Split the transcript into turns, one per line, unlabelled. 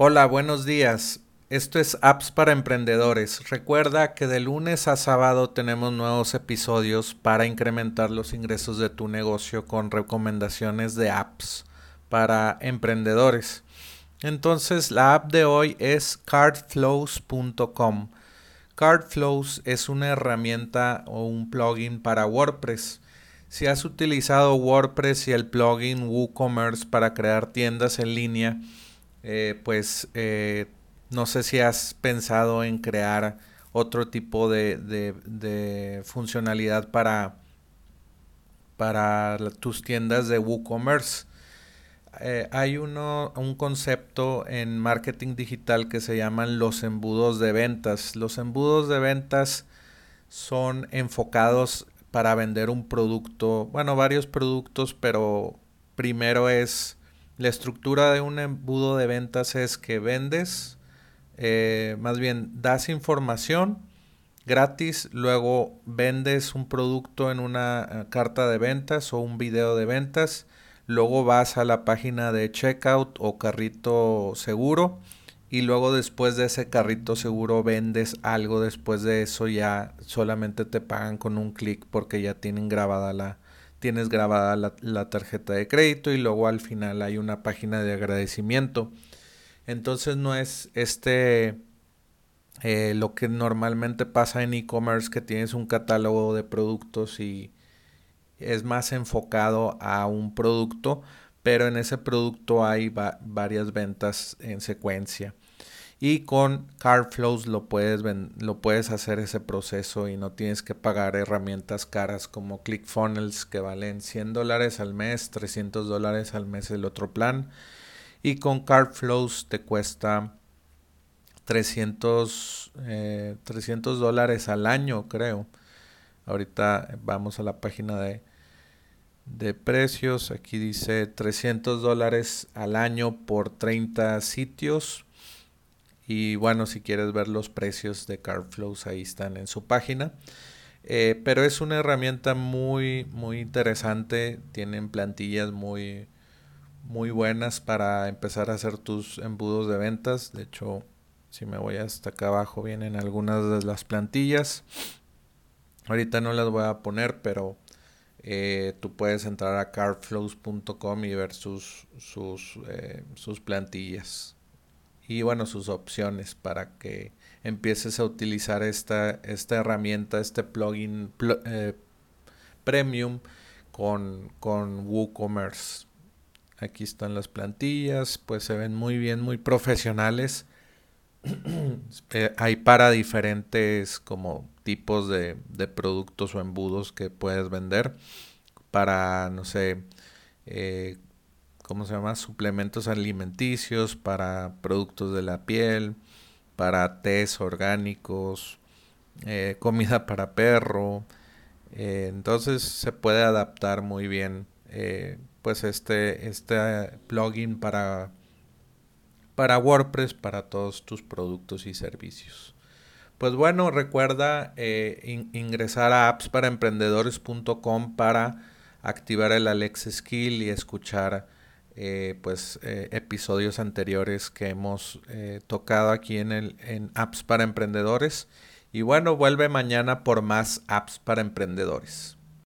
Hola, buenos días. Esto es Apps para Emprendedores. Recuerda que de lunes a sábado tenemos nuevos episodios para incrementar los ingresos de tu negocio con recomendaciones de apps para emprendedores. Entonces, la app de hoy es cardflows.com. Cardflows es una herramienta o un plugin para WordPress. Si has utilizado WordPress y el plugin WooCommerce para crear tiendas en línea, eh, pues eh, no sé si has pensado en crear otro tipo de, funcionalidad para, para tus tiendas de WooCommerce. Eh, hay uno, un concepto en marketing digital que se llaman los embudos de ventas. Los embudos de ventas son enfocados para vender un producto, bueno, varios productos, pero primero es la estructura de un embudo de ventas es que vendes, eh, más bien das información gratis, luego vendes un producto en una eh, carta de ventas o un video de ventas, luego vas a la página de checkout o carrito seguro y luego después de ese carrito seguro vendes algo, después de eso ya solamente te pagan con un clic porque ya tienen grabada la, tienes grabada la, tarjeta de crédito y luego al final hay una página de agradecimiento. Entonces no es este eh, lo que normalmente pasa en e-commerce que tienes un catálogo de productos y es más enfocado a un producto, pero en ese producto hay varias ventas en secuencia y con CardFlows lo puedes, lo puedes hacer ese proceso y no tienes que pagar herramientas caras como ClickFunnels que valen 100 dólares al mes, 300 dólares al mes el otro plan y con CardFlows te cuesta 300, 300 eh, dólares al año creo. Ahorita vamos a la página de, de precios. Aquí dice 300 dólares al año por 30 sitios y bueno, si quieres ver los precios de CardFlows, ahí están en su página. Eh, pero es una herramienta muy, muy interesante. Tienen plantillas muy, muy buenas para empezar a hacer tus embudos de ventas. De hecho, si me voy hasta acá abajo, vienen algunas de las plantillas. Ahorita no las voy a poner, pero eh, tú puedes entrar a cardflows.com y ver sus, sus, eh, sus plantillas y bueno, sus opciones para que empieces a utilizar esta, esta herramienta, este plugin eh, premium con, con WooCommerce. Aquí están las plantillas, pues se ven muy bien, muy profesionales. Eh, hay para diferentes como tipos de, de, productos o embudos que puedes vender. Para, no sé, eh, ¿cómo se llama? Suplementos alimenticios para productos de la piel, para tés orgánicos, eh, comida para perro. Eh, entonces se puede adaptar muy bien eh, pues este, este plugin para, para WordPress para todos tus productos y servicios. Pues bueno, recuerda ingresar a appsparaemprendedores.com para activar el Alex Skill y escuchar eh, pues eh, episodios anteriores que hemos eh, tocado aquí en el en apps para emprendedores. Y bueno vuelve mañana por más apps para emprendedores